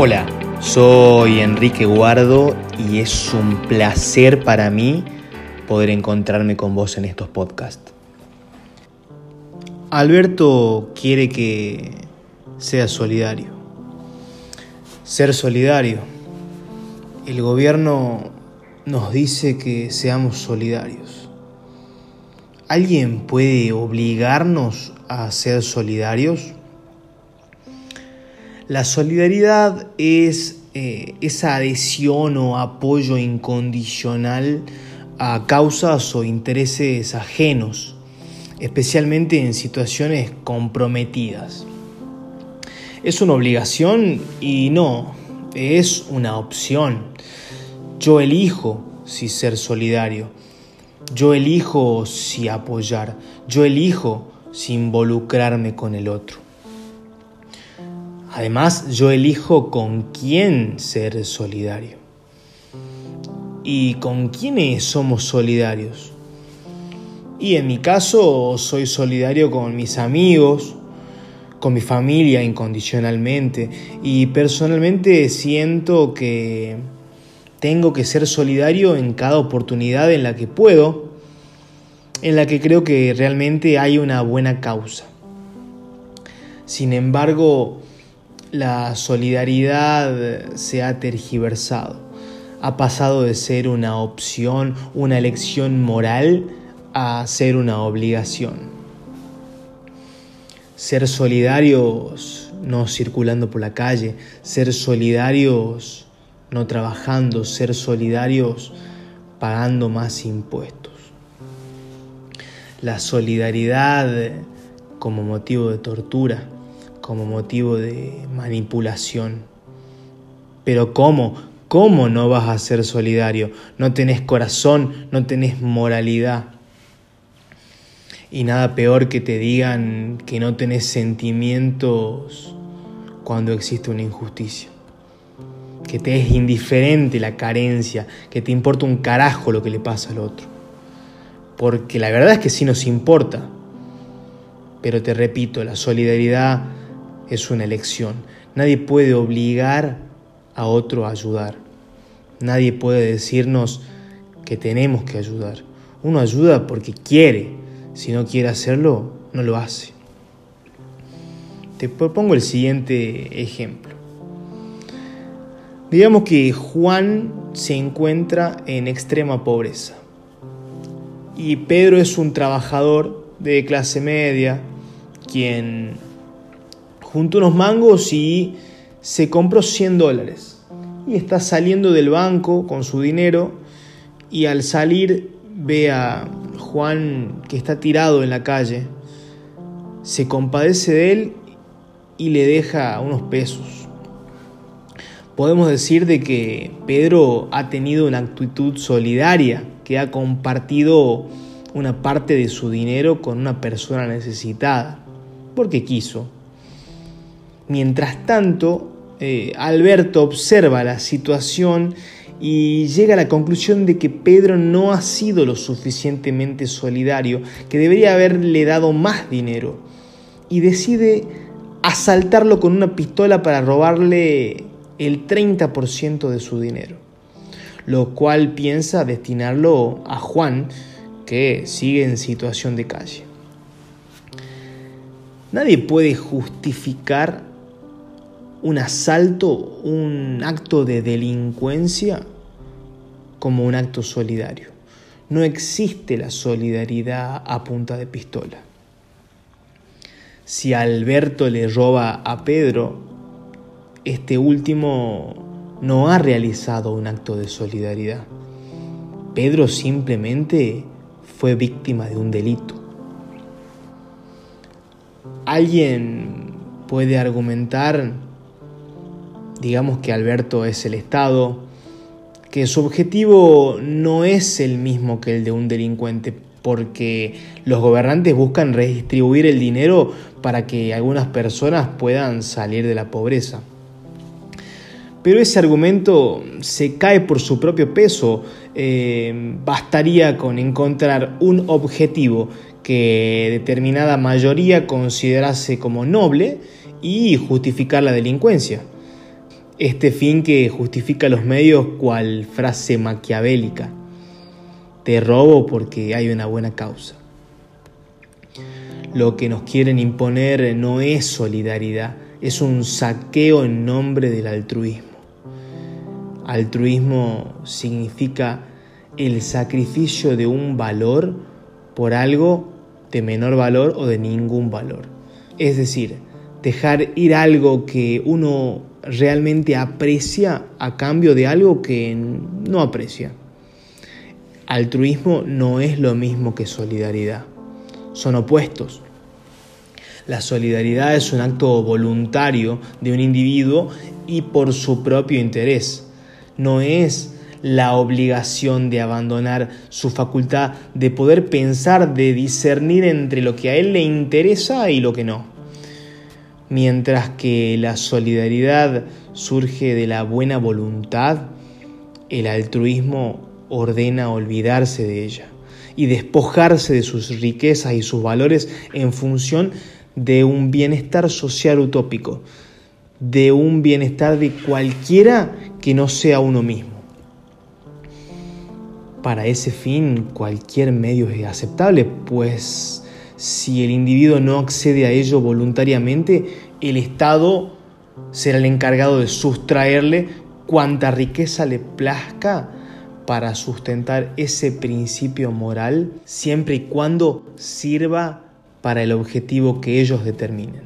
Hola, soy Enrique Guardo y es un placer para mí poder encontrarme con vos en estos podcasts. Alberto quiere que sea solidario. Ser solidario. El gobierno nos dice que seamos solidarios. ¿Alguien puede obligarnos a ser solidarios? La solidaridad es eh, esa adhesión o apoyo incondicional a causas o intereses ajenos, especialmente en situaciones comprometidas. Es una obligación y no, es una opción. Yo elijo si ser solidario, yo elijo si apoyar, yo elijo si involucrarme con el otro. Además, yo elijo con quién ser solidario. ¿Y con quiénes somos solidarios? Y en mi caso soy solidario con mis amigos, con mi familia incondicionalmente y personalmente siento que tengo que ser solidario en cada oportunidad en la que puedo, en la que creo que realmente hay una buena causa. Sin embargo, la solidaridad se ha tergiversado. Ha pasado de ser una opción, una elección moral, a ser una obligación. Ser solidarios no circulando por la calle, ser solidarios no trabajando, ser solidarios pagando más impuestos. La solidaridad como motivo de tortura como motivo de manipulación. Pero ¿cómo? ¿Cómo no vas a ser solidario? No tenés corazón, no tenés moralidad. Y nada peor que te digan que no tenés sentimientos cuando existe una injusticia. Que te es indiferente la carencia, que te importa un carajo lo que le pasa al otro. Porque la verdad es que sí nos importa. Pero te repito, la solidaridad es una elección. Nadie puede obligar a otro a ayudar. Nadie puede decirnos que tenemos que ayudar. Uno ayuda porque quiere. Si no quiere hacerlo, no lo hace. Te propongo el siguiente ejemplo. Digamos que Juan se encuentra en extrema pobreza y Pedro es un trabajador de clase media quien juntó unos mangos y se compró 100 dólares. Y está saliendo del banco con su dinero y al salir ve a Juan que está tirado en la calle, se compadece de él y le deja unos pesos. Podemos decir de que Pedro ha tenido una actitud solidaria, que ha compartido una parte de su dinero con una persona necesitada, porque quiso. Mientras tanto, eh, Alberto observa la situación y llega a la conclusión de que Pedro no ha sido lo suficientemente solidario, que debería haberle dado más dinero, y decide asaltarlo con una pistola para robarle el 30% de su dinero, lo cual piensa destinarlo a Juan, que sigue en situación de calle. Nadie puede justificar un asalto, un acto de delincuencia como un acto solidario. No existe la solidaridad a punta de pistola. Si Alberto le roba a Pedro, este último no ha realizado un acto de solidaridad. Pedro simplemente fue víctima de un delito. Alguien puede argumentar digamos que Alberto es el Estado, que su objetivo no es el mismo que el de un delincuente, porque los gobernantes buscan redistribuir el dinero para que algunas personas puedan salir de la pobreza. Pero ese argumento se cae por su propio peso. Eh, bastaría con encontrar un objetivo que determinada mayoría considerase como noble y justificar la delincuencia. Este fin que justifica los medios cual frase maquiavélica. Te robo porque hay una buena causa. Lo que nos quieren imponer no es solidaridad, es un saqueo en nombre del altruismo. Altruismo significa el sacrificio de un valor por algo de menor valor o de ningún valor. Es decir, dejar ir algo que uno realmente aprecia a cambio de algo que no aprecia. Altruismo no es lo mismo que solidaridad, son opuestos. La solidaridad es un acto voluntario de un individuo y por su propio interés. No es la obligación de abandonar su facultad de poder pensar, de discernir entre lo que a él le interesa y lo que no. Mientras que la solidaridad surge de la buena voluntad, el altruismo ordena olvidarse de ella y despojarse de sus riquezas y sus valores en función de un bienestar social utópico, de un bienestar de cualquiera que no sea uno mismo. Para ese fin cualquier medio es aceptable, pues si el individuo no accede a ello voluntariamente, el Estado será el encargado de sustraerle cuanta riqueza le plazca para sustentar ese principio moral, siempre y cuando sirva para el objetivo que ellos determinen.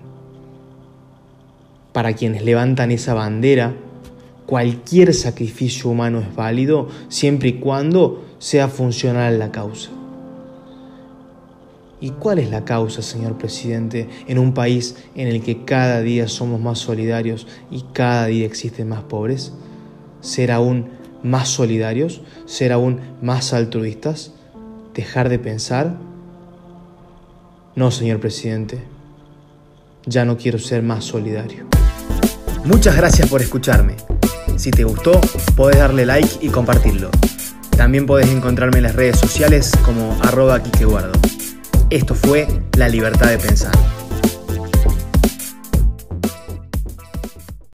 Para quienes levantan esa bandera, cualquier sacrificio humano es válido siempre y cuando sea funcional la causa. ¿Y cuál es la causa, señor presidente, en un país en el que cada día somos más solidarios y cada día existen más pobres? ¿Ser aún más solidarios? ¿Ser aún más altruistas? ¿Dejar de pensar? No, señor presidente, ya no quiero ser más solidario. Muchas gracias por escucharme. Si te gustó, puedes darle like y compartirlo. También podés encontrarme en las redes sociales como arroba Esto fue La Libertad de Pensar.